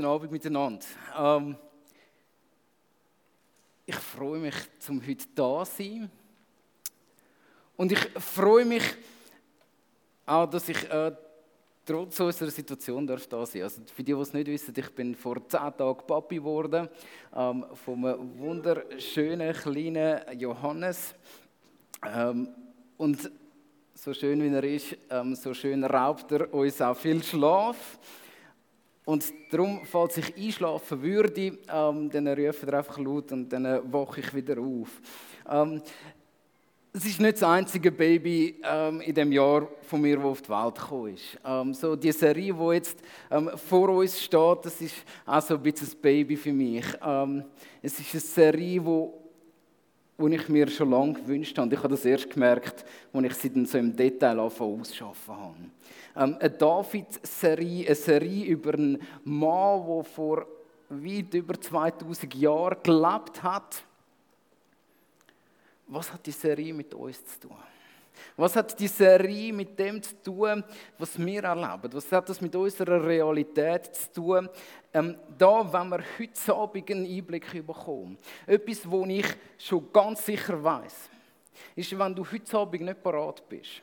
Guten Abend miteinander. Ähm, ich freue mich, zum heute da zu sein. Und ich freue mich auch, dass ich äh, trotz unserer Situation darf da sein. Also für die, die es nicht wissen, ich bin vor zehn Tagen Papi geworden ähm, von einem wunderschönen kleinen Johannes. Ähm, und so schön wie er ist, ähm, so schön raubt er uns auch viel Schlaf. Und darum, falls ich einschlafen würde, ähm, dann rufe ich einfach laut und dann wache ich wieder auf. Ähm, es ist nicht das einzige Baby ähm, in dem Jahr von mir, das auf die Welt gekommen ist. Ähm, so die Serie, die jetzt ähm, vor uns steht, das ist auch so ein bisschen ein Baby für mich. Ähm, es ist eine Serie, wo, wo ich mir schon lange gewünscht habe. Ich habe das erst gemerkt, als ich sie dann so im Detail ausschaffen habe. Ähm, eine David-Serie, eine Serie über einen Mann, der vor weit über 2000 Jahren gelebt hat. Was hat die Serie mit uns zu tun? Was hat die Serie mit dem zu tun, was wir erleben? Was hat das mit unserer Realität zu tun? Ähm, da, wenn wir heute Abend einen Einblick bekommen. Etwas, wo ich schon ganz sicher weiß, ist, wenn du heute Abend nicht parat bist,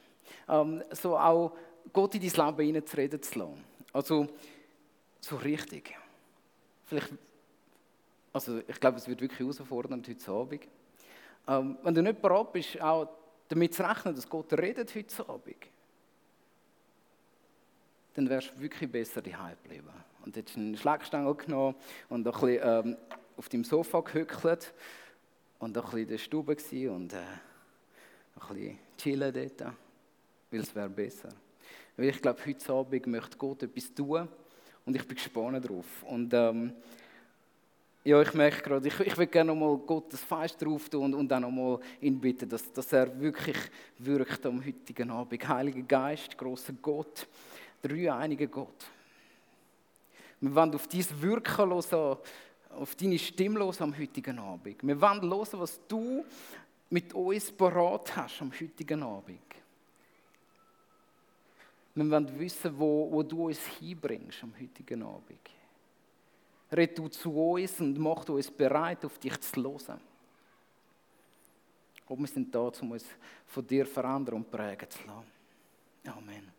ähm, so auch Gott in dein Leben hineinzureden zu lassen. Also, so richtig. Vielleicht, also ich glaube, es wird wirklich herausfordernd heute Abend. Ähm, wenn du nicht bereit bist, auch damit zu rechnen, dass Gott redet heute Abend, dann wärst du wirklich besser daheim geblieben. Und hättest einen Schlagstängel genommen und ein bisschen ähm, auf deinem Sofa gehückelt und ein bisschen in der Stube und äh, ein bisschen chillen dort, weil es wäre besser. Weil ich glaube, heute Abend möchte Gott etwas tun und ich bin gespannt darauf. Und ähm, ja, ich merke gerade, ich, ich will gerne nochmal Gottes Feist drauf tun und, und dann nochmal ihn bitten, dass, dass er wirklich wirkt am heutigen Abend. Heiliger Geist, großer Gott, dreieiniger Gott. Wir wollen auf dein Wirken hören, auf deine Stimme hören am heutigen Abend. Wir wollen hören, was du mit uns parat hast am heutigen Abend. Wir wollen wissen, wo, wo du uns hinbringst am heutigen Abend. Red du zu uns und mach uns bereit, auf dich zu hören. Und wir sind da, um uns von dir verändern und prägen zu lassen. Amen.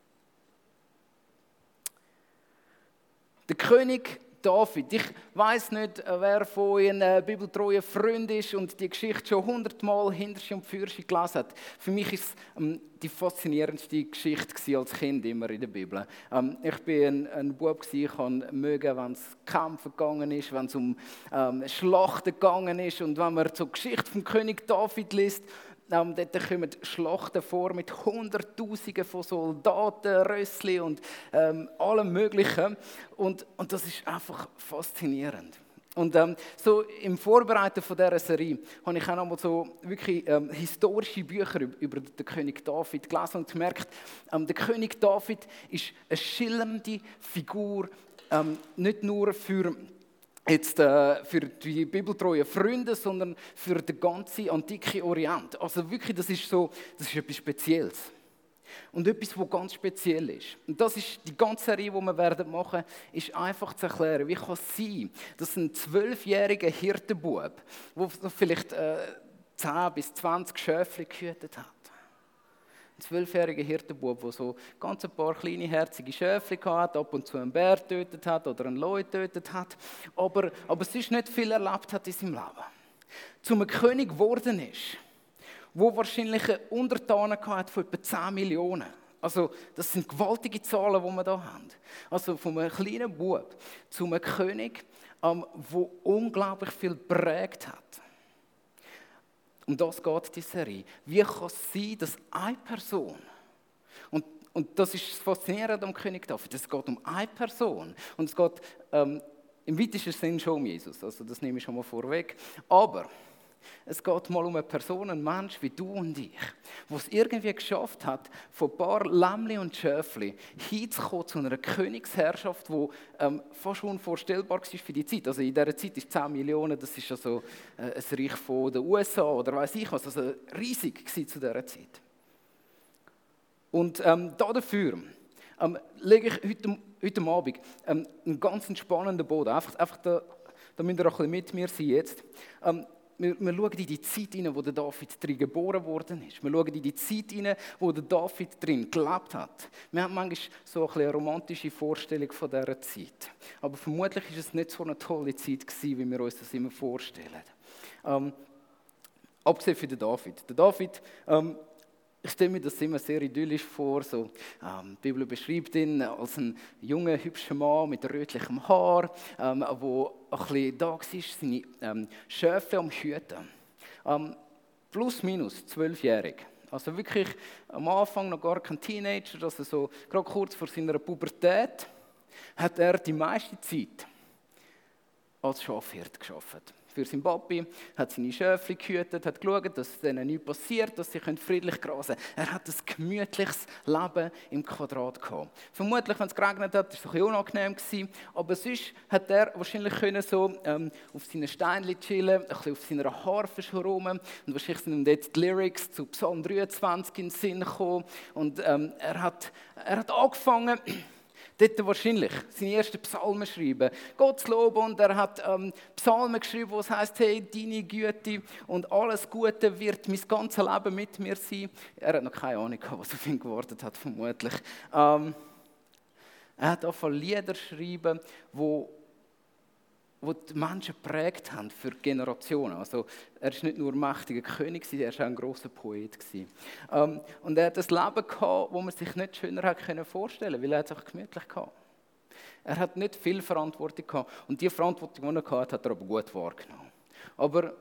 Der König David. Ich weiß nicht, wer von Ihnen ein bibeltreuer Freund ist und die Geschichte schon hundertmal hinter und für gelesen hat. Für mich ist es ähm, die faszinierendste Geschichte als Kind immer in der Bibel. Ähm, ich bin ein, ein Bub ich kann mögen, wenn es Kämpfe gegangen ist, wenn es um ähm, Schlachten gegangen ist und wenn man die Geschichte vom König David liest ähm, dort kommen Schlachten vor mit Hunderttausenden von Soldaten, Rössli und ähm, allem Möglichen. Und, und das ist einfach faszinierend. Und ähm, so im Vorbereiten von dieser Serie habe ich auch nochmal so wirklich ähm, historische Bücher über, den König David gelesen und gemerkt, ähm, der König David ist eine schillernde Figur, ähm, nicht nur für jetzt äh, für die bibeltreuen Freunde, sondern für den ganzen antiken Orient. Also wirklich, das ist so, das ist etwas Spezielles. Und etwas, was ganz speziell ist. Und das ist die ganze Serie, die wir werden machen, ist einfach zu erklären, wie kann es sein, dass ein zwölfjähriger Hirtenbub, der vielleicht äh, 10 bis 20 Schöfle gehütet hat, zwölfjähriger Hirtenbub, der so ganz ein paar kleine, herzige Schäfchen hatte, ab und zu einen Bär getötet hat oder einen Leu getötet hat, aber, aber sonst nicht viel erlebt hat in seinem Leben. Zum König geworden ist, wo wahrscheinlich eine Untertanen hat von etwa 10 Millionen. Also, das sind gewaltige Zahlen, die wir hier haben. Also, von einem kleinen Bub zu einem König, der ähm, unglaublich viel prägt hat. Um das geht die Serie. Wie kann es sein, dass eine Person, und, und das ist das Faszinierende am König David, es geht um eine Person. Und es geht ähm, im weitesten Sinn schon um Jesus. Also das nehme ich schon mal vorweg. Aber es geht mal um eine Person, einen Mensch wie du und ich, der es irgendwie geschafft hat, von ein paar Lämmli und Schöfli hinzukommen zu einer Königsherrschaft, die ähm, fast unvorstellbar war für die Zeit. Also in dieser Zeit ist 10 Millionen, das ist also äh, ein Reich von den USA oder weiß ich was, also riesig zu dieser Zeit. Und ähm, dafür ähm, lege ich heute, heute Abend ähm, einen ganz spannenden Boden. Einfach, einfach da, da müsst ihr auch ein bisschen mit mir sein jetzt. Ähm, wir, wir schauen in die Zeit hinein, wo der David drin geboren worden ist. Wir schauen in die Zeit hinein, wo der David drin gelebt hat. Wir haben manchmal so eine romantische Vorstellung von dieser Zeit. Aber vermutlich ist es nicht so eine tolle Zeit gewesen, wie wir uns das immer vorstellen. Ähm, abgesehen von David. Der David ähm, ich stelle mir das immer sehr idyllisch vor. So, ähm, die Bibel beschreibt ihn als einen jungen, hübschen Mann mit rötlichem Haar, ähm, ein bisschen da war, seine ähm, Schöfe am Hüten. Ähm, plus, minus, zwölfjährig. Also wirklich am Anfang noch gar kein Teenager, also so gerade kurz vor seiner Pubertät, hat er die meiste Zeit als Schafhirt geschafft für seinen Papi, hat seine Schöfli gehütet, hat geschaut, dass denen nichts passiert, dass sie friedlich grasen können. Er hat ein gemütliches Leben im Quadrat gehabt. Vermutlich, wenn es geregnet hat, war es ein bisschen unangenehm. Gewesen, aber sonst hat er wahrscheinlich können so ähm, auf seinen Steinchen chillen, ein bisschen auf seiner Harfe schrauben und wahrscheinlich sind ihm dort die Lyrics zu Psalm 23 in den Sinn gekommen und ähm, er, hat, er hat angefangen, dort wahrscheinlich seine ersten Psalmen schreiben. Gott zu loben und er hat ähm, Psalmen geschrieben, wo es heißt, hey, deine Güte und alles Gute wird mein ganzes Leben mit mir sein. Er hat noch keine Ahnung, was auf ihn gewartet hat, vermutlich. Ähm, er hat auch von Lieder geschrieben, wo wo die Menschen prägt haben für Generationen. Also er ist nicht nur ein mächtiger König, er war auch ein großer Poet. Ähm, und er hat ein Leben gehabt, das man sich nicht schöner vorstellen können, weil er es auch gemütlich hatte. Er hat nicht viel Verantwortung gehabt. Und die Verantwortung, die er hatte, hat er aber gut wahrgenommen. Aber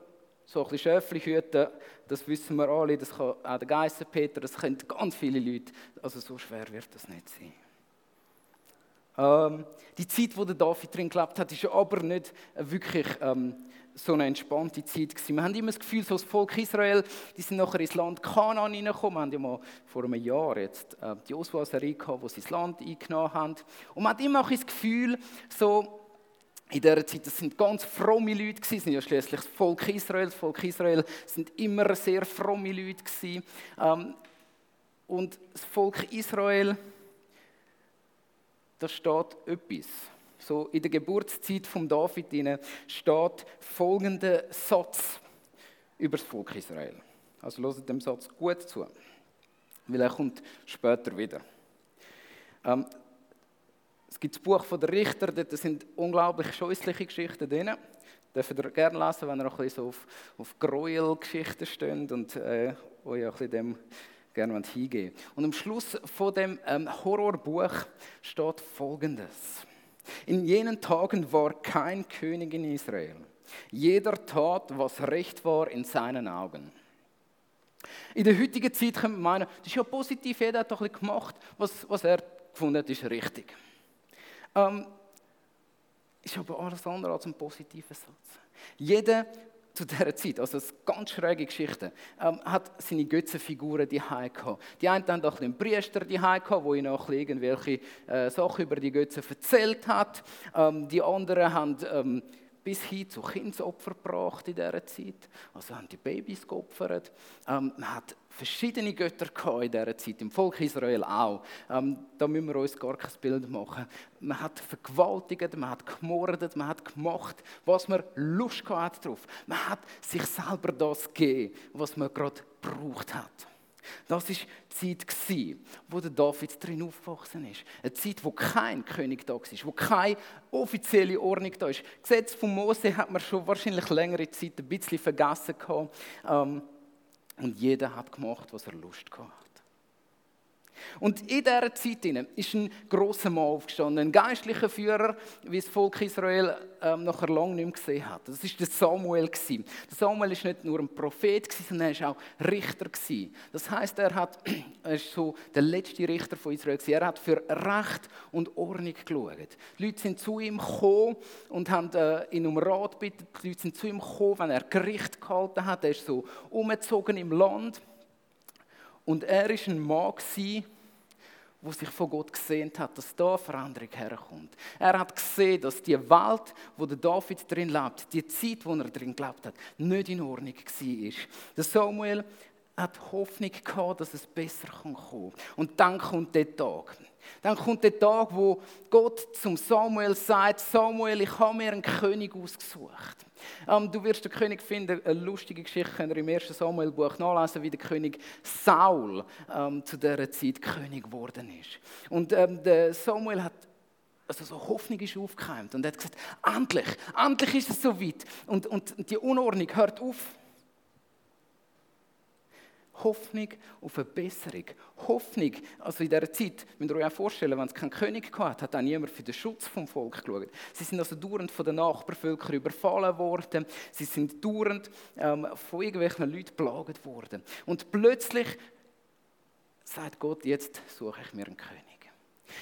so ein bisschen Schöfli hüten, das wissen wir alle, das kann auch der Geissenpeter, das können ganz viele Leute. Also so schwer wird das nicht sein. Ähm, die Zeit, wo der David drin gelebt hat, ist aber nicht wirklich ähm, so eine entspannte Zeit gewesen. Wir haben immer das Gefühl, so das Volk Israel, die sind nachher ins Land Kanaan hineingekommen. Wir haben ja mal vor einem Jahr jetzt äh, die Auswahlserie gehabt, wo sie das Land eingenommen haben. Und man hat immer auch das Gefühl, so in dieser Zeit, das sind ganz fromme Leute gewesen, sind ja schließlich das Volk Israel. Das Volk Israel sind immer sehr fromme Leute gewesen. Ähm, und das Volk Israel da steht etwas. So in der Geburtszeit von David steht folgender Satz über das Volk Israel. Also hört dem Satz gut zu, weil er kommt später wieder. Ähm, es gibt das Buch von der Richter, dort sind unglaublich scheußliche Geschichten drin. Dürft ihr gerne lesen, wenn ihr auch ein bisschen so auf, auf Gräuel-Geschichten steht und äh, euch ein bisschen dem gerne hingehen Und am Schluss von dem ähm, Horrorbuch steht Folgendes. In jenen Tagen war kein König in Israel. Jeder tat, was recht war in seinen Augen. In der heutigen Zeit kann man meinen, das ist ja positiv, jeder hat doch bisschen gemacht, was, was er gefunden hat, ist richtig. Ähm, ist aber alles andere als ein positiver Satz. Jeder zu dieser Zeit, also ganz schräge Geschichte, ähm, hat seine Götzenfiguren die gehabt. Die einen haben auch einen Priester die gehabt, wo ihnen auch irgendwelche äh, Sachen über die Götzen erzählt hat. Ähm, die anderen haben ähm, bis hin zu Kindsopfer gebracht in dieser Zeit. Also haben die Babys geopfert. Ähm, man hat verschiedene Götter in dieser Zeit, im Volk Israel auch. Ähm, da müssen wir uns gar kein Bild machen. Man hat vergewaltigt, man hat gemordet, man hat gemacht, was man Lust hat drauf. Man hat sich selber das gegeben, was man gerade gebraucht hat. Das war die Zeit, wo der David drin aufgewachsen ist. Eine Zeit, wo kein König da war, wo keine offizielle Ordnung da ist. Das Gesetz von Mose hat man schon wahrscheinlich längere Zeit ein bisschen vergessen. Ähm, und jeder hat gemacht, was er Lust hatte. Und in dieser Zeit ist ein großer Mann aufgestanden, ein geistlicher Führer, wie das Volk Israel ähm, nachher lange nicht mehr gesehen hat. Das war der Samuel. Der Samuel war nicht nur ein Prophet, sondern er war auch Richter. Das heißt, er, ist so der letzte Richter von Israel. Er hat für Recht und Ordnung geschaut. Die Leute sind zu ihm gekommen und haben äh, ihn um Rat gebeten. Die Leute sind zu ihm gekommen, wenn er Gericht gehalten hat. Er ist so umgezogen im Land. Und er war ein Mann, der sich von Gott gesehen hat, dass da Veränderung herkommt. Er hat gesehen, dass die Welt, wo der David drin lebt, die Zeit, wo er drin gelebt hat, nicht in Ordnung war. Der Samuel hat Hoffnung gehabt, dass es besser kommen kann. Und dann kommt der Tag. Dann kommt der Tag, wo Gott zum Samuel sagt, Samuel, ich habe mir einen König ausgesucht. Ähm, du wirst den König finden, eine lustige Geschichte könnt ihr im 1. Samuel-Buch nachlesen, wie der König Saul ähm, zu dieser Zeit König geworden ist. Und ähm, der Samuel hat also so Hoffnung ist aufgekeimt und hat gesagt, endlich, endlich ist es soweit. Und, und die Unordnung hört auf. Hoffnung auf eine Besserung. Hoffnung, also in dieser Zeit, müsst ihr euch vorstellen, wenn es keinen König gab, hat auch niemand für den Schutz vom Volk geschaut. Sie sind also dauernd von den Nachbarvölkern überfallen worden. Sie sind dauernd ähm, von irgendwelchen Leuten belagert worden. Und plötzlich sagt Gott, jetzt suche ich mir einen König.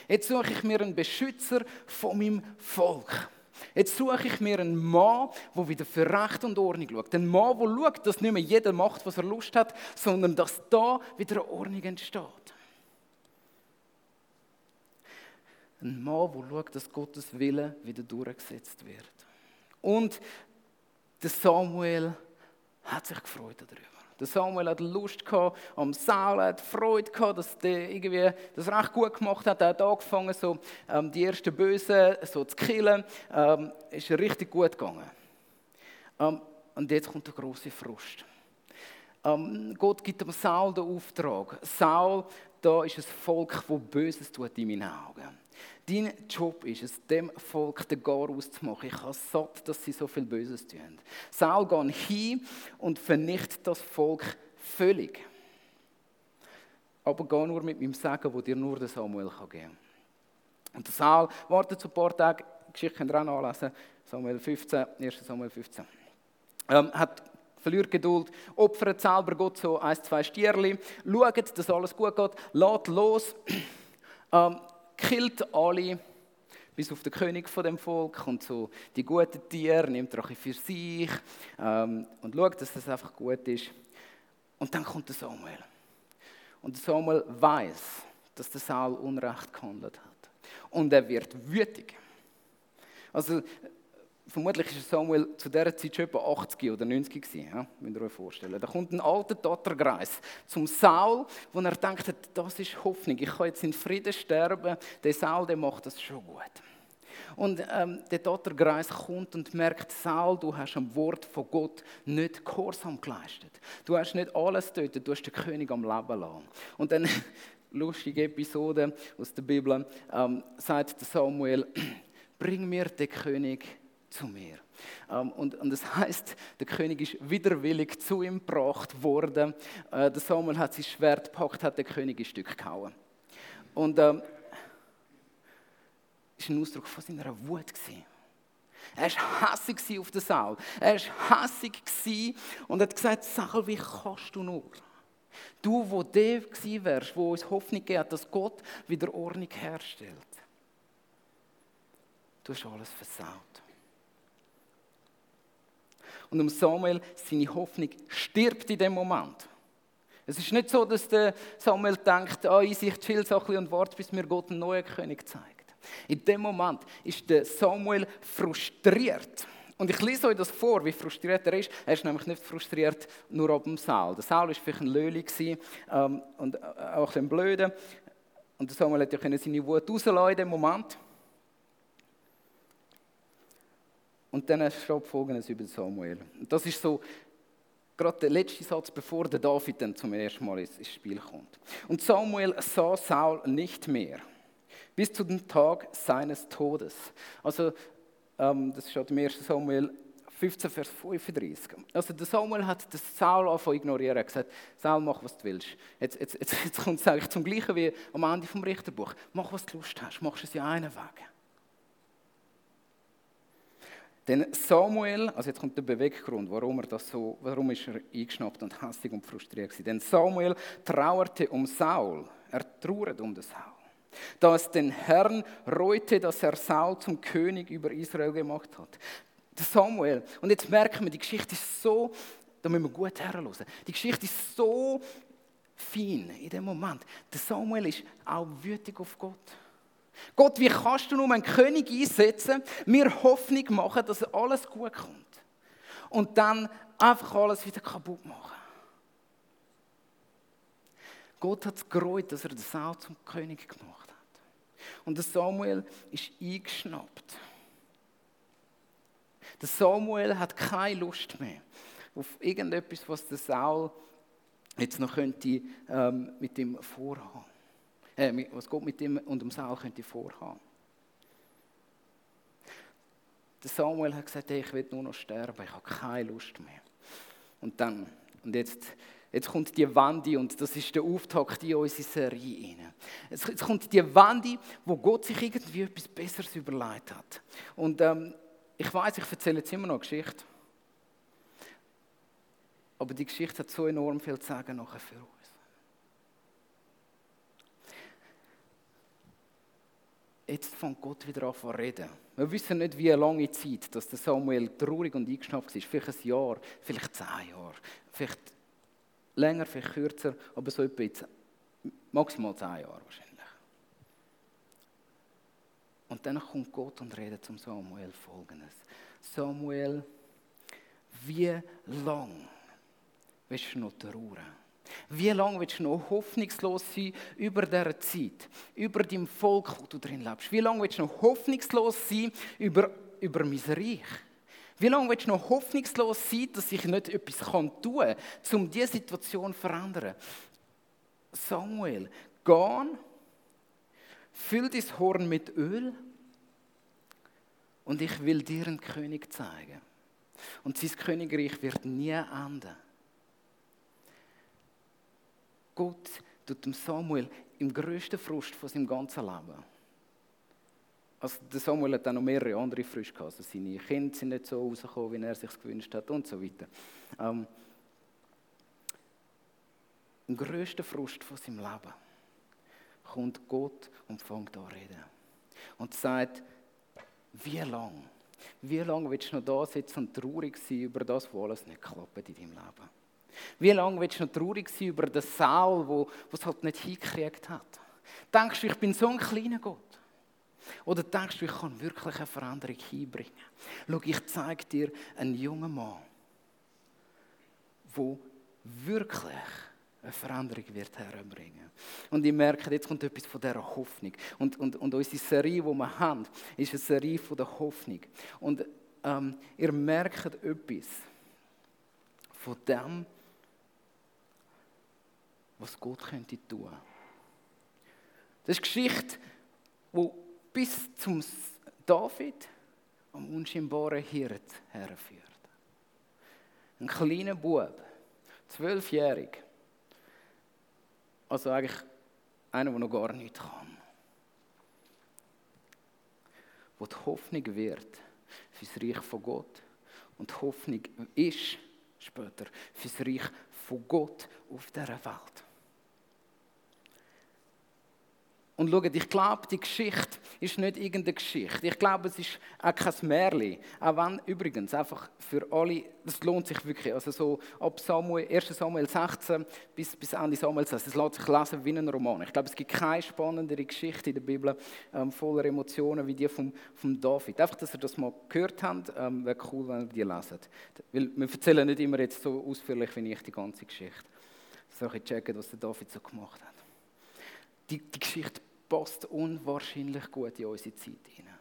Jetzt suche ich mir einen Beschützer von meinem Volk. Jetzt suche ich mir einen Mann, der wieder für Recht und Ordnung schaut. Ein Mann, der schaut, dass nicht mehr jeder macht, was er Lust hat, sondern dass da wieder eine Ordnung entsteht. Ein Mann, der schaut, dass Gottes Wille wieder durchgesetzt wird. Und der Samuel hat sich gefreut darüber. Der Samuel hat Lust gehabt, am Saul hat Freude gehabt, dass der irgendwie das recht gut gemacht hat. Er hat angefangen, so, ähm, die ersten Bösen so zu killen. Ähm, ist richtig gut gegangen. Ähm, und jetzt kommt der große Frust. Ähm, Gott gibt dem Saul den Auftrag. Saul, da ist ein Volk, das Böses tut in meinen Augen. Dein Job ist es, dem Volk den Gar auszumachen. Ich habe satt, dass sie so viel Böses tun. Saul geht hin und vernichtet das Volk völlig. Aber geh nur mit meinem Sagen, wo dir nur der Samuel geben kann. Und der Saul wartet so ein paar Tage, die Geschichte könnt ihr auch nachlesen, Samuel 15, 1. Samuel 15. Ähm, hat verliert Geduld, opfert selber Gott so ein, zwei Stierli, schaut, dass alles gut geht, lädt los. Ähm, killt alle, bis auf den König von dem Volk und so die guten Tiere, nimmt er für sich ähm, und schaut, dass das einfach gut ist. Und dann kommt der Samuel. Und der Samuel weiß, dass der Saul Unrecht gehandelt hat. Und er wird wütig. Also vermutlich war Samuel zu dieser Zeit schon etwa 80 oder 90 gewesen, ja? müsst ihr euch vorstellen. Da kommt ein alter Tatterkreis zum Saul, wo er denkt, das ist Hoffnung, ich kann jetzt in Frieden sterben, der Saul, der macht das schon gut. Und ähm, der Tatterkreis kommt und merkt, Saul, du hast am Wort von Gott nicht Gehorsam geleistet. Du hast nicht alles getötet, du hast den König am Leben lassen. Und dann, lustige Episode aus der Bibel, ähm, sagt Samuel, bring mir den König zu mir. Ähm, und, und das heißt, der König ist widerwillig zu ihm gebracht worden. Äh, der Samuel hat sein Schwert gepackt, hat den König ein Stück gehauen. Und ähm, ist ein Ausdruck von seiner Wut gewesen. Er war hässig auf den Saul. Er war hässig und hat gesagt, Saul, wie kannst du nur? Du, wo der gewesen wärst, wo uns Hoffnung gegeben hat, dass Gott wieder Ordnung herstellt. Du hast alles versaut. Und um Samuel, seine Hoffnung stirbt in dem Moment. Es ist nicht so, dass der Samuel denkt, ah, ich sich chill so und warte, bis mir Gott einen neuen König zeigt. In dem Moment ist der Samuel frustriert. Und ich lese euch das vor, wie frustriert er ist. Er ist nämlich nicht frustriert nur ab dem Saul. Der Saul war vielleicht ein Löli ähm, und auch ein Blöde. Und der Samuel hätte ja seine Wut rauslassen in dem Moment. Und dann steht Folgendes über Samuel. Das ist so gerade der letzte Satz, bevor der David dann zum ersten Mal ins Spiel kommt. Und Samuel sah Saul nicht mehr, bis zu dem Tag seines Todes. Also, ähm, das steht im 1. Samuel 15, Vers 35. Also der Samuel hat den Saul angefangen ignorieren. Er gesagt, Saul, mach, was du willst. Jetzt, jetzt, jetzt, jetzt kommt es eigentlich zum Gleichen wie am Ende vom Richterbuch. Mach, was du Lust hast. Machst es ja einen Weg. Denn Samuel, also jetzt kommt der Beweggrund, warum er das so, warum ist er eingeschnappt und hässlich und frustriert gewesen. Denn Samuel trauerte um Saul, er trauert um den Saul. Da es den Herrn reute, dass er Saul zum König über Israel gemacht hat. Der Samuel, und jetzt merken wir, die Geschichte ist so, da müssen wir gut herhören, die Geschichte ist so fein in dem Moment. Der Samuel ist auch wütig auf Gott. Gott, wie kannst du nur einen König einsetzen, mir Hoffnung machen, dass alles gut kommt und dann einfach alles wieder kaputt machen? Gott hat es gereut, dass er den Saul zum König gemacht hat. Und der Samuel ist eingeschnappt. Der Samuel hat keine Lust mehr auf irgendetwas, was der Saul jetzt noch könnte ähm, mit ihm vorhaben. Äh, was Gott mit ihm und dem Saul könnte vorhaben. Der Samuel hat gesagt, hey, ich will nur noch sterben, ich habe keine Lust mehr. Und dann, und jetzt, jetzt kommt die Wandi und das ist der Auftakt in unsere Serie rein. Jetzt, kommt die Wandi, wo Gott sich irgendwie etwas Besseres überlegt hat. Und ähm, ich weiß, ich erzähle jetzt immer noch eine Geschichte. Aber die Geschichte hat so enorm viel zu sagen nachher für uns. Jetzt fängt Gott wieder an zu reden. Wir wissen nicht, wie lange Zeit dass der Samuel traurig und eingeschnappt war. Vielleicht ein Jahr, vielleicht zehn Jahre, vielleicht länger, vielleicht kürzer, aber so etwa maximal zehn Jahre wahrscheinlich. Und dann kommt Gott und redet zum Samuel folgendes. Samuel, wie lang willst du noch trauern? Wie lange willst du noch hoffnungslos sein über dieser Zeit, über dein Volk, wo du drin lebst? Wie lange willst du noch hoffnungslos sein über, über mein Reich? Wie lange willst du noch hoffnungslos sein, dass ich nicht etwas tun kann, um diese Situation zu verändern? Samuel, geh, füll dein Horn mit Öl und ich will dir einen König zeigen. Und sein Königreich wird nie enden. Gott tut dem Samuel im größten Frust von seinem ganzen Leben. Also der Samuel hat dann noch mehrere andere Früchte gehabt. Also seine Kinder sind nicht so rausgekommen, wie er sich gewünscht hat und so weiter. Ähm, Im größten Frust von seinem Leben kommt Gott und fängt an zu reden. Und sagt, wie lange? Wie lange willst du noch da sitzen und traurig sein über das, was alles nicht klappt in deinem Leben? Wie lange willst du noch traurig sein über den Saal, wo es halt nicht hingekriegt hat? Denkst du, ich bin so ein kleiner Gott? Oder denkst du, ich kann wirklich eine Veränderung hinbringen? Schau, ich zeige dir einen jungen Mann, der wirklich eine Veränderung wird herbringen. Und ich merke, jetzt kommt etwas von dieser Hoffnung. Und, und, und unsere Serie, die wir haben, ist eine Serie von der Hoffnung. Und ähm, ihr merkt etwas von dem, was Gott könnte tun. Das ist Geschichte, die bis zum David am unscheinbaren Hirt herführt. Ein kleiner Bub, zwölfjährig, also eigentlich einer, der noch gar nichts kann. Wo die Hoffnung wird für das Reich von Gott und die Hoffnung ist später für das Reich von Gott auf dieser Welt. Und schaut, ich glaube, die Geschichte ist nicht irgendeine Geschichte. Ich glaube, es ist auch kein Märchen. Auch wenn, übrigens, einfach für alle, das lohnt sich wirklich. Also so ab Samuel, 1. Samuel 16 bis, bis Ende Samuel 16, es lässt sich lesen wie ein Roman. Ich glaube, es gibt keine spannendere Geschichte in der Bibel ähm, voller Emotionen wie die von vom David. Einfach, dass ihr das mal gehört habt, ähm, wäre cool, wenn ihr die leset. Weil wir erzählen nicht immer jetzt so ausführlich wie ich die ganze Geschichte. So ich checken, was der David so gemacht hat. Die, die Geschichte passt unwahrscheinlich gut in unsere Zeit hinein.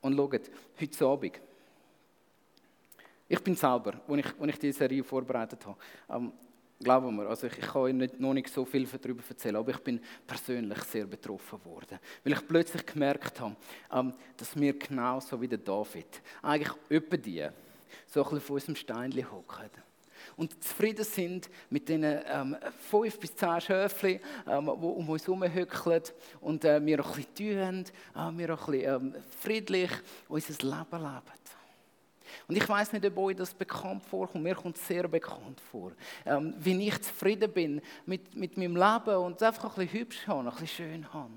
Und schaut, heute Abend, ich bin selber, als ich, als ich diese Serie vorbereitet habe, ähm, glauben wir, also ich, ich kann euch nicht, noch nicht so viel darüber erzählen, aber ich bin persönlich sehr betroffen worden, weil ich plötzlich gemerkt habe, ähm, dass wir genauso wie der David, eigentlich öppe die, so ein bisschen von unserem Steinchen hocken und zufrieden sind mit den ähm, fünf bis zehn Schöfchen, ähm, die um uns herum hückeln und äh, wir ein bisschen tun, äh, wir ein bisschen ähm, friedlich unser Leben leben. Und ich weiß nicht, ob euch das bekannt vorkommt. Mir kommt es sehr bekannt vor. Ähm, wie ich zufrieden bin mit, mit meinem Leben und es einfach ein bisschen hübsch habe, ein bisschen schön habe.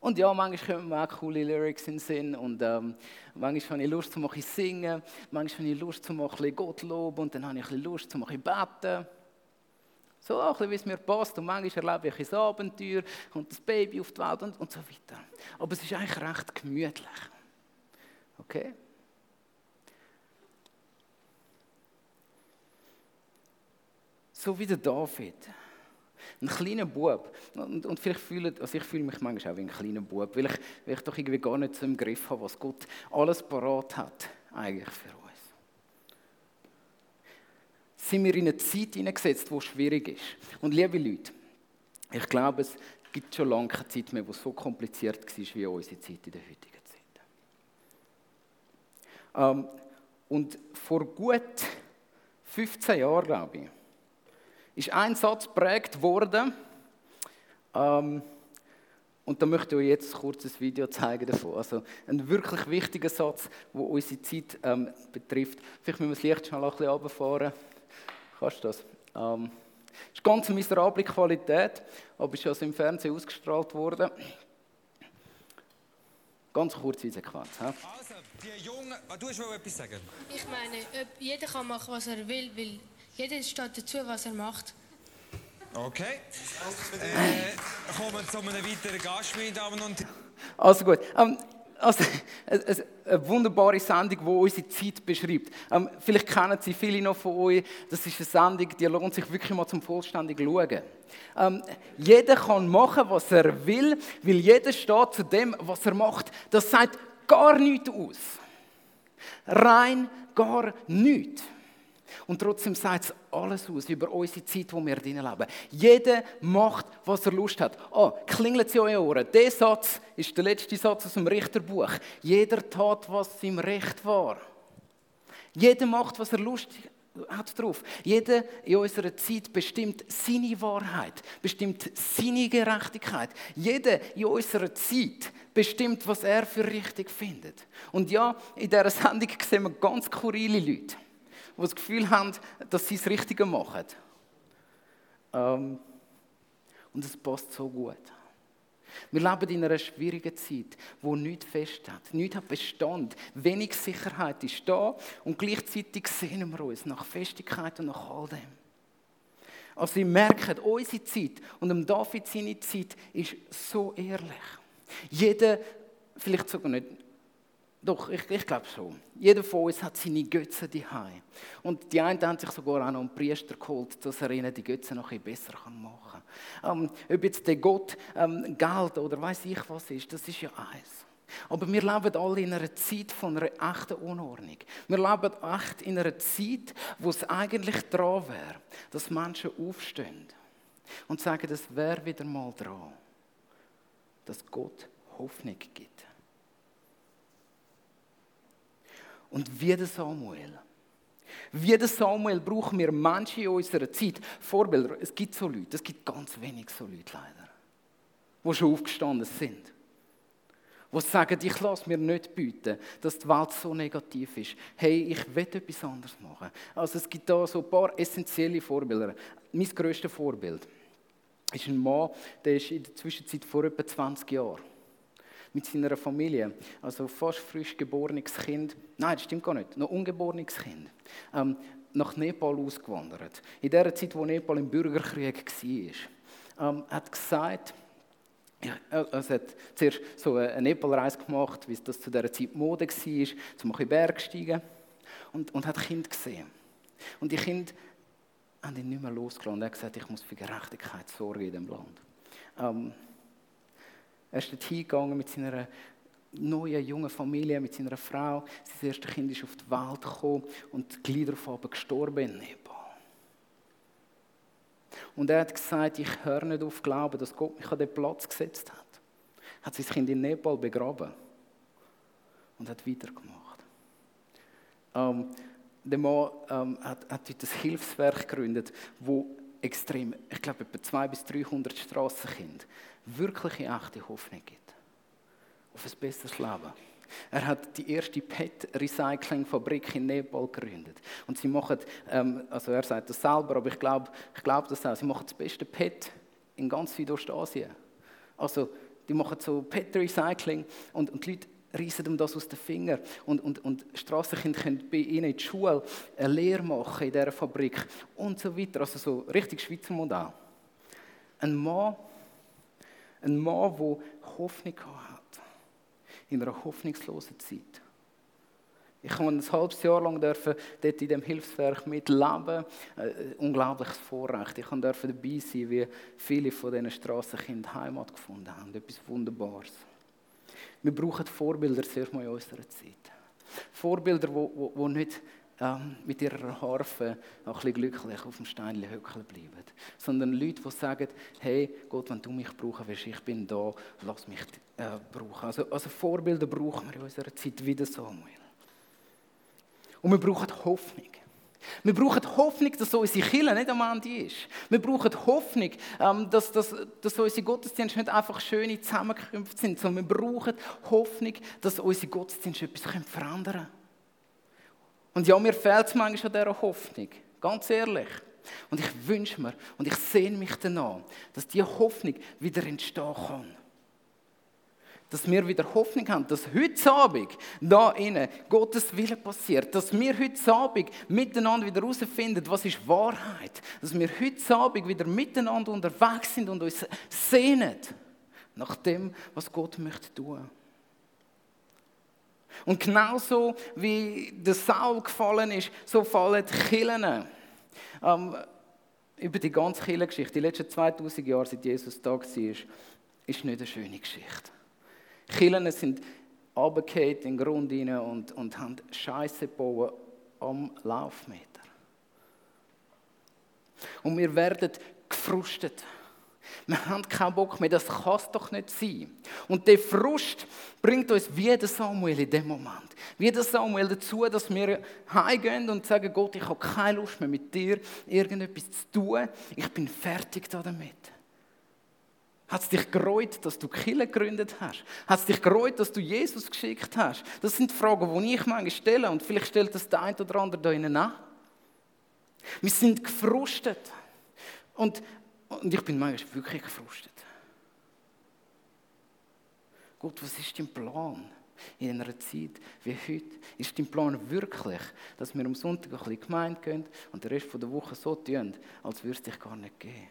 Und ja, manchmal kommen mir auch coole Lyrics in den Sinn und ähm, manchmal habe ich Lust, zu ein singen, manchmal habe ich Lust, zu bisschen Gott loben und dann habe ich Lust, zu ein beten. So ein bisschen, wie es mir passt und manchmal erlebe ich ein Abenteuer, kommt das Baby auf die Welt und, und so weiter. Aber es ist eigentlich recht gemütlich. Okay? So wie der David. Ein kleiner Bub. Und, und vielleicht fühle, also ich fühle mich manchmal auch wie ein kleiner Bub, weil ich, weil ich doch irgendwie gar nicht so im Griff habe, was Gott alles parat hat, eigentlich für uns. Sind wir in eine Zeit hineingesetzt, die schwierig ist. Und liebe Leute, ich glaube, es gibt schon lange keine Zeit mehr, die so kompliziert war wie unsere Zeit in der heutigen Zeit. Ähm, und vor gut 15 Jahren, glaube ich, ist ein Satz geprägt worden. Ähm, und da möchte ich euch jetzt ein kurzes Video zeigen davon. Also ein wirklich wichtiger Satz, der unsere Zeit ähm, betrifft. Vielleicht müssen wir das Licht schnell ein bisschen runterfahren. Kannst du das? Ähm, ist ganz eine miserable Qualität, aber ist also im Fernsehen ausgestrahlt worden. Ganz kurze Sequenz. He? Also, die Jungen, du hast etwas sagen? Ich meine, jeder kann machen, was er will, weil jeder steht dazu, was er macht. Okay. Äh, kommen wir zu einem weiteren Gast, meine Damen und Herren. Also gut. Um, ähm, also, eine wunderbare Sendung, die unsere Zeit beschreibt. Ähm, vielleicht kennen Sie viele noch von euch. Das ist eine Sendung, die lohnt sich wirklich mal zum vollständig schauen. Ähm, jeder kann machen, was er will, weil jeder steht zu dem, was er macht. Das sagt gar nichts aus. Rein gar nichts. Und trotzdem sagt es alles aus über unsere Zeit, wo wir drinnen leben. Jeder macht, was er Lust hat. Oh, klingelt sie eure Ohren. Der Satz ist der letzte Satz aus dem Richterbuch. Jeder tat, was ihm recht war. Jeder macht, was er Lust hat drauf. Jeder in unserer Zeit bestimmt seine Wahrheit, bestimmt seine Gerechtigkeit. Jeder in unserer Zeit bestimmt, was er für richtig findet. Und ja, in dieser Sendung sehen wir ganz skurrile Leute die das Gefühl haben, dass sie das Richtige machen. Ähm, und es passt so gut. Wir leben in einer schwierigen Zeit, wo nichts fest hat, nichts hat Bestand, wenig Sicherheit ist da und gleichzeitig sehnen wir uns nach Festigkeit und nach all dem. Also wir merken, unsere Zeit und dem David seine Zeit ist so ehrlich. Jeder, vielleicht sogar nicht doch, ich, ich glaube schon. Jeder von uns hat seine Götzen daheim. Und die einen haben sich sogar auch noch einen Priester geholt, dass er ihnen die Götzen noch ein besser machen kann. Ähm, ob jetzt der Gott ähm, Geld oder weiß ich was ist, das ist ja eins. Aber wir leben alle in einer Zeit von einer echten Unordnung. Wir leben echt in einer Zeit, wo es eigentlich dran wäre, dass Menschen aufstehen und sagen, es wäre wieder mal dran, dass Gott Hoffnung gibt. Und wie der Samuel. Wie der Samuel brauchen wir Menschen in unserer Zeit. Vorbilder. Es gibt so Leute, es gibt ganz wenig so Leute leider, die schon aufgestanden sind. Die sagen, ich lasse mir nicht bieten, dass die Welt so negativ ist. Hey, ich will etwas anderes machen. Also es gibt da so ein paar essentielle Vorbilder. Mein grösstes Vorbild ist ein Mann, der ist in der Zwischenzeit vor etwa 20 Jahren mit seiner Familie, also fast frisch geborenes Kind, nein, das stimmt gar nicht, noch ungeborenes Kind, ähm, nach Nepal ausgewandert. In der Zeit, wo Nepal im Bürgerkrieg war, ähm, hat gesagt, ja, also hat zuerst so eine Nepalreise gemacht, wie das zu dieser Zeit Mode war, zum ein Berg steigen und, und hat Kind gesehen. Und die Kinder haben ihn nicht mehr losgelassen. Er hat gesagt, ich muss für Gerechtigkeit sorgen in diesem Land. Ähm, er ist dorthin gegangen mit seiner neuen, jungen Familie, mit seiner Frau. Sein erstes Kind ist auf die Welt gekommen und gleich darauf gestorben in Nepal. Und er hat gesagt, ich höre nicht auf glauben, dass Gott mich an den Platz gesetzt hat. Er hat sein Kind in Nepal begraben und hat weitergemacht. Ähm, der Mann ähm, hat, hat dort ein Hilfswerk gegründet, wo extrem, ich glaube, etwa 200 bis 300 Strassenkinder wirkliche echte Hoffnung gibt. Auf ein besseres Leben. Er hat die erste PET-Recycling-Fabrik in Nepal gegründet. Und sie machen, ähm, also er sagt das selber, aber ich glaube ich glaub das auch, sie machen das beste PET in ganz Südostasien. Also, die machen so PET-Recycling und, und die Leute reißen ihm das aus den Fingern. Und, und, und Strassenkinder können bei ihnen in die Schule eine Lehre machen in dieser Fabrik und so weiter. Also so richtig Schweizer Modell. Ein Mann, ein Mann, der Hoffnung hat. In einer hoffnungslosen Zeit. Ich konnte ein halbes Jahr lang dort in dem Hilfswerk mitleben. Ein äh, unglaubliches Vorrecht. Ich durfte dabei sein, wie viele von diesen Strassenkindern Heimat gefunden haben. Etwas Wunderbares. Wir brauchen Vorbilder zuerst mal in unserer Zeit. Vorbilder, die, die, die nicht ähm, mit ihrer Harfe auch ein bisschen glücklich auf dem Steinchen hückeln bleiben. Sondern Leute, die sagen, hey Gott, wenn du mich brauchen willst, ich bin da, lass mich äh, brauchen. Also, also Vorbilder brauchen wir in unserer Zeit wie Samuel. Und wir brauchen Hoffnung. Wir brauchen Hoffnung, dass unsere Kirche nicht am Ende ist. Wir brauchen Hoffnung, ähm, dass, dass, dass unsere Gottesdienste nicht einfach schöne Zusammenkünfte sind, sondern wir brauchen Hoffnung, dass unsere Gottesdienste etwas verändern können. Und ja, mir fehlt es manchmal an dieser Hoffnung. Ganz ehrlich. Und ich wünsche mir und ich sehne mich danach, dass diese Hoffnung wieder entstehen kann. Dass wir wieder Hoffnung haben, dass heute Abend da innen Gottes Wille passiert. Dass wir heute Abend miteinander wieder herausfinden, was ist Wahrheit. Dass wir heute Abend wieder miteinander unterwegs sind und uns sehnen nach dem, was Gott möchte tun. Und genauso wie der Saul gefallen ist, so fallen die Killen. Ähm, über die ganze Killengeschichte, die letzten 2000 Jahre, seit Jesus da war, ist nicht eine schöne Geschichte. Killen sind runtergefallen in den Grund rein und, und haben Scheiße gebaut am Laufmeter. Und wir werden gefrustet. Wir haben keinen Bock mehr, das kann es doch nicht sein. Und der Frust bringt uns wie der Samuel in dem Moment. Wie der Samuel dazu, dass wir heimgehen und sagen, Gott, ich habe keine Lust mehr mit dir irgendetwas zu tun. Ich bin fertig damit. Hat es dich gereut, dass du Kille gegründet hast? Hat es dich gereut, dass du Jesus geschickt hast? Das sind Fragen, die ich manchmal stelle und vielleicht stellt das der eine oder andere da innen an. Wir sind gefrustet. Und und ich bin manchmal wirklich gefrustet. Gott, was ist dein Plan in einer Zeit wie heute? Ist dein Plan wirklich, dass wir am Sonntag ein bisschen Gemeinde gehen und den Rest der Woche so tun, als würde es dich gar nicht geben?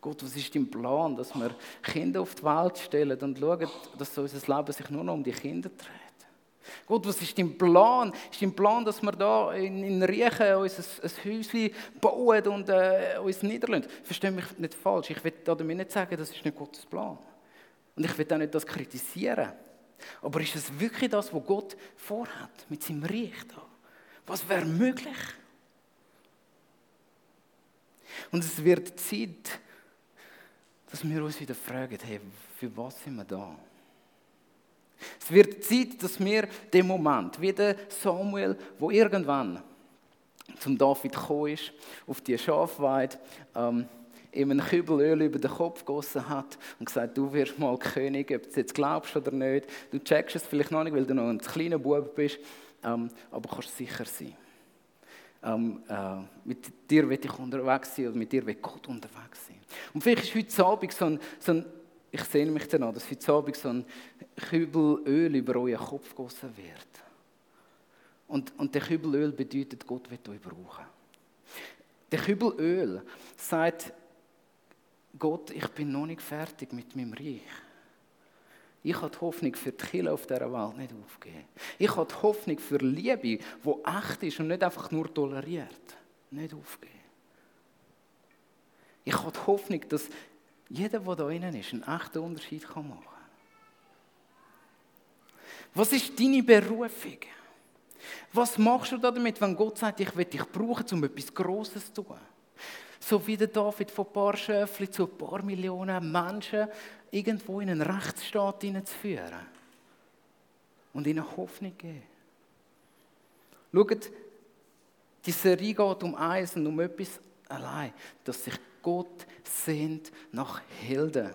Gott, was ist dein Plan, dass wir Kinder auf die Welt stellen und schauen, dass unser Leben sich nur noch um die Kinder dreht? Gott, was ist dein Plan? Ist dein Plan, dass wir da in, in Riechen uns ein, ein Häuschen bauen und äh, uns niederlassen? Verstehe mich nicht falsch. Ich will damit nicht sagen, das ist nicht Gottes Plan. Und ich will auch nicht das kritisieren. Aber ist es wirklich das, was Gott vorhat mit seinem Reich da? Was wäre möglich? Und es wird Zeit, dass wir uns wieder fragen, hey, für was sind wir da? Es wird Zeit, dass wir den Moment, wie der Samuel, wo irgendwann zum David gekommen ist, auf die Schafweide, ähm, ihm einen Kübel Öl über den Kopf gegossen hat und gesagt, du wirst mal König, ob du es jetzt glaubst oder nicht. Du checkst es vielleicht noch nicht, weil du noch ein kleiner Bub bist, ähm, aber kannst sicher sein. Ähm, äh, mit dir will ich unterwegs sein oder mit dir will Gott unterwegs sein. Und vielleicht ist heute Abend so ein, so ein ich sehne mich danach, dass heute Abend so ein Kübel Öl über euren Kopf gegossen wird. Und, und der Kübel Öl bedeutet, Gott wird euch brauchen. Der Kübel Öl sagt, Gott, ich bin noch nicht fertig mit meinem Reich. Ich habe die Hoffnung für die Kirche auf dieser Welt nicht aufgeben. Ich habe die Hoffnung für Liebe, die echt ist und nicht einfach nur toleriert, nicht aufgeben. Ich habe die Hoffnung, dass jeder, der da innen ist, einen echten Unterschied machen. Was ist deine Berufung? Was machst du damit, wenn Gott sagt, ich will dich brauchen, um etwas Grosses zu tun? So wie der David von ein paar Schöfli zu ein paar Millionen Menschen irgendwo in einen Rechtsstaat hineinzuführen. Und ihnen Hoffnung geben. Schaut, die Serie geht um eins und um etwas allein, dass sich Gott sehnt nach Helden.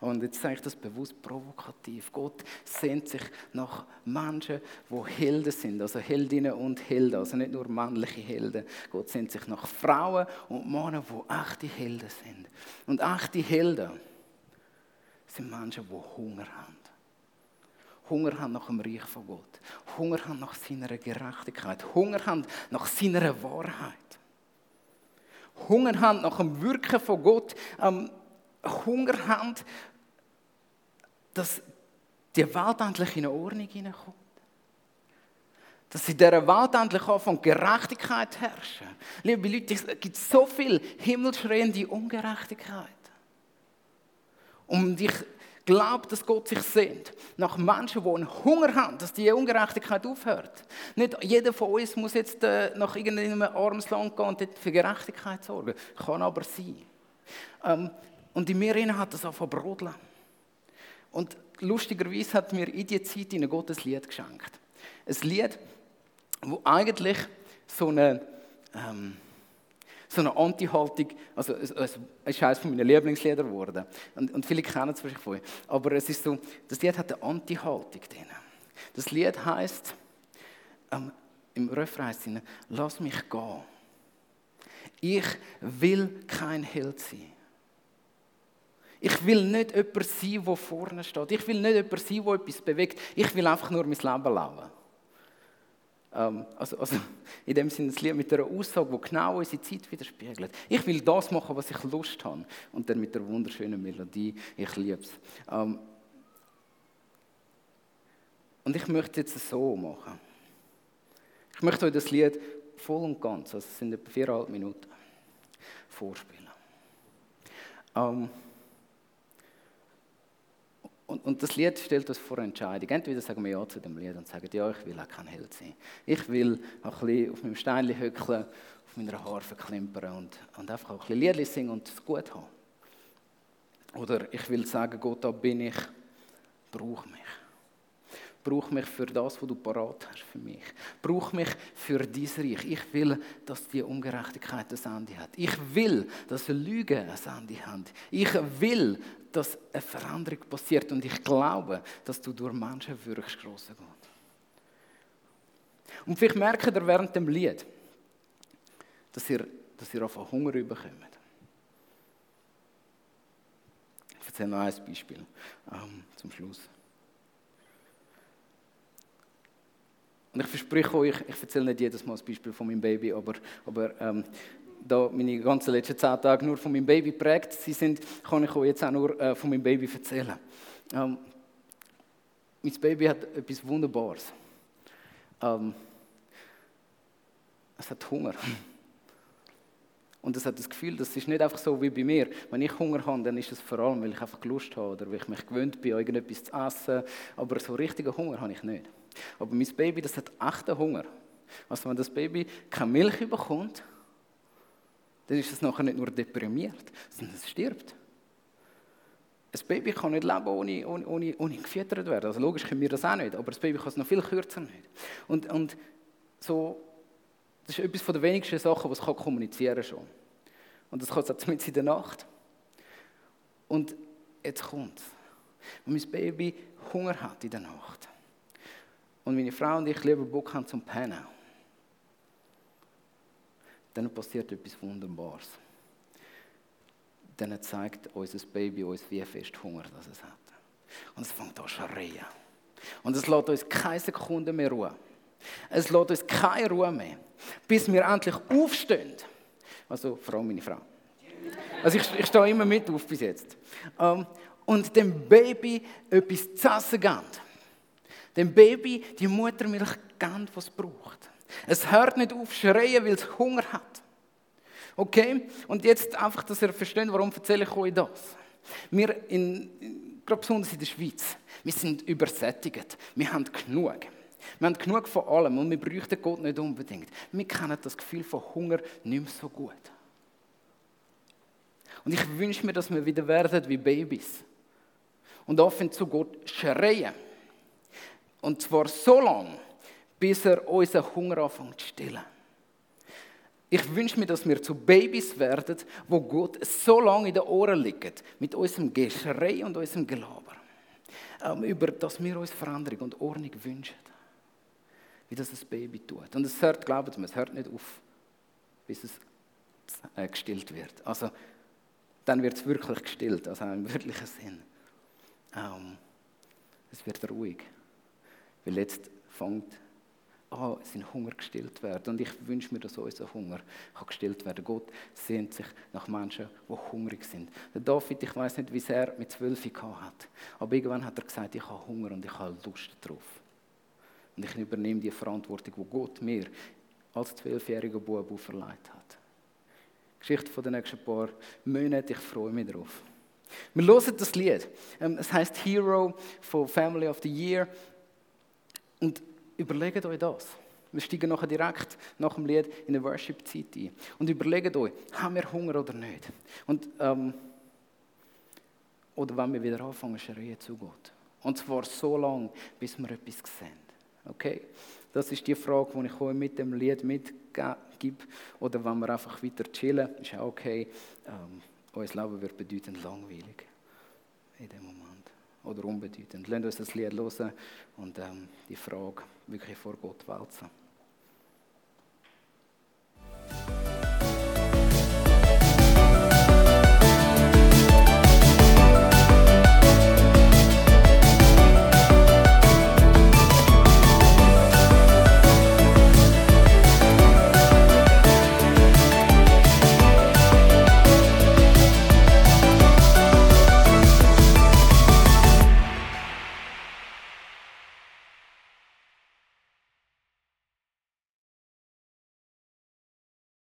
Und jetzt sage ich das bewusst provokativ. Gott sehnt sich nach Menschen, die Helden sind, also Heldinnen und Helden, also nicht nur männliche Helden. Gott sehnt sich nach Frauen und Männer, die echte Helden sind. Und echte Helden sind Menschen, die Hunger haben. Hunger haben nach dem Reich von Gott. Hunger haben nach seiner Gerechtigkeit. Hunger haben nach seiner Wahrheit. Hunger haben nach dem Wirken von Gott, ähm, Hunger haben, dass die Welt endlich in Ordnung hineinkommt. Dass in dieser Welt endlich anfängt, Gerechtigkeit herrschen. Liebe Leute, es gibt so viel himmelschreiende Ungerechtigkeit. Und ich glaube, dass Gott sich sehnt nach Menschen, die einen Hunger haben, dass die Ungerechtigkeit aufhört. Nicht jeder von uns muss jetzt äh, nach irgendeinem armes Land gehen und dort für Gerechtigkeit sorgen. Kann aber sein. Ähm, und in mir hat das einfach brodeln. Und lustigerweise hat mir in dieser Zeit ein Gottes Lied geschenkt. Ein Lied, wo eigentlich so eine, ähm, so eine Anti-Haltung, also es, ist eines meiner Lieblingslieder geworden. Und, und viele kennen es vielleicht von euch. Aber es ist so, das Lied hat eine Anti-Haltung drin. Das Lied heißt ähm, im Refrain heißt es, lass mich gehen. Ich will kein Held sein. Ich will nicht jemand sein, der vorne steht. Ich will nicht jemand sein, der etwas bewegt. Ich will einfach nur mein Leben leben. Ähm, also, also, in dem Sinne, das Lied mit einer Aussage, die genau unsere Zeit widerspiegelt. Ich will das machen, was ich Lust habe. Und dann mit der wunderschönen Melodie. Ich liebe es. Ähm, und ich möchte jetzt so machen. Ich möchte euch das Lied voll und ganz, also es sind etwa viereinhalb Minuten, vorspielen. Ähm, und, und, das Lied stellt uns vor eine Entscheidung. Entweder sagen wir Ja zu dem Lied und sagen, ja, ich will auch kein Held sein. Ich will auch ein bisschen auf meinem Steinchen hückeln, auf meiner Harfe klimpern und, und einfach auch ein bisschen Liedchen singen und es gut haben. Oder ich will sagen, Gott, da bin ich, brauch mich. Brauch mich für das, was du parat hast für mich. Brauch mich für dein Reich. Ich will, dass die Ungerechtigkeit ein Ende hat. Ich will, dass Lügen ein Ende haben. Ich will, dass eine Veränderung passiert. Und ich glaube, dass du durch Menschen wirklich grossen Gott. Und vielleicht merkt ihr während dem Lied, dass ihr, dass ihr auf Hunger bekommt. Ich erzähle noch ein Beispiel ähm, zum Schluss. Und ich verspreche euch, ich erzähle nicht jedes Mal das Beispiel von meinem Baby, aber, aber ähm, da meine ganzen letzten zehn Tage nur von meinem Baby prägt sie sind, kann ich euch jetzt auch nur äh, von meinem Baby erzählen. Ähm, mein Baby hat etwas Wunderbares. Ähm, es hat Hunger. Und es hat das Gefühl, das ist nicht einfach so wie bei mir. Wenn ich Hunger habe, dann ist es vor allem, weil ich einfach Lust habe oder weil ich mich gewöhnt bin, irgendetwas zu essen. Aber so richtigen Hunger habe ich nicht. Aber mein Baby, das hat echten Hunger. Also wenn das Baby keine Milch bekommt, dann ist es nachher nicht nur deprimiert, sondern es stirbt. Ein Baby kann nicht leben, ohne, ohne, ohne, ohne gefüttert werden. Also logisch können wir das auch nicht, aber das Baby kann es noch viel kürzer nicht. Und, und so das ist etwas der wenigsten Sachen, die es kommunizieren kann schon. Und das kann es mit in der Nacht. Und jetzt kommt es. Wenn mein Baby Hunger hat in der Nacht und meine Frau und ich lieber Bock haben zum Pennen, dann passiert etwas Wunderbares. Dann zeigt unser Baby uns, wie fest Hunger das es hat. Und es fängt an zu schreien. Und es lässt uns keine Sekunde mehr ruhen. Es lässt uns keine Ruhe mehr, bis wir endlich aufstehen. Also allem meine Frau. Also ich, ich stehe immer mit auf bis jetzt. Ähm, und dem Baby etwas zu essen geben. Dem Baby die Muttermilch geben, was es braucht. Es hört nicht auf schreien, weil es Hunger hat. Okay? Und jetzt einfach, dass ihr versteht, warum erzähle ich euch das. Wir, in, gerade besonders in der Schweiz, wir sind übersättigt. Wir haben genug. Wir haben genug von allem und wir bräuchten Gott nicht unbedingt. Wir kennen das Gefühl von Hunger nicht mehr so gut. Und ich wünsche mir, dass wir wieder werden wie Babys. Und offen zu Gott schreien. Und zwar so lange, bis er unseren Hunger anfängt zu stillen. Ich wünsche mir, dass wir zu Babys werden, wo Gott so lange in den Ohren liegt, mit unserem Geschrei und unserem Gelaber, ähm, über das wir uns Veränderung und Ordnung wünschen wie das ein Baby tut. Und es hört, glaubt mir, es hört nicht auf, bis es äh, gestillt wird. Also, dann wird es wirklich gestillt, also im wirklichen Sinn. Ähm, es wird ruhig. Weil jetzt fängt an, sein Hunger gestillt werden. Und ich wünsche mir, dass unser Hunger kann gestillt werden Gott sehnt sich nach Menschen, die hungrig sind. Der David, ich weiß nicht, wie sehr er mit zwölf hat. Aber irgendwann hat er gesagt, ich habe Hunger und ich habe Lust drauf. Und ich übernehme die Verantwortung, die Gott mir als zwölfjähriger Bub auferlegt hat. Geschichte von den nächsten paar Monaten, ich freue mich drauf. Wir hören das Lied. Ähm, es heißt Hero von Family of the Year. Und überlegt euch das. Wir steigen nachher direkt nach dem Lied in eine Worship-Zeit ein. Und überlegt euch, haben wir Hunger oder nicht? Und, ähm, oder wenn wir wieder anfangen, schreien zu Gott. Und zwar so lange, bis wir etwas sehen. Okay? Das ist die Frage, die ich euch mit dem Lied mitgebe. Oder wenn wir einfach weiter chillen, ist auch okay. Ähm, unser Leben wird bedeutend langweilig in dem Moment. Oder unbedeutend. Lasst uns das Lied hören und ähm, die Frage wirklich vor Gott wälzen.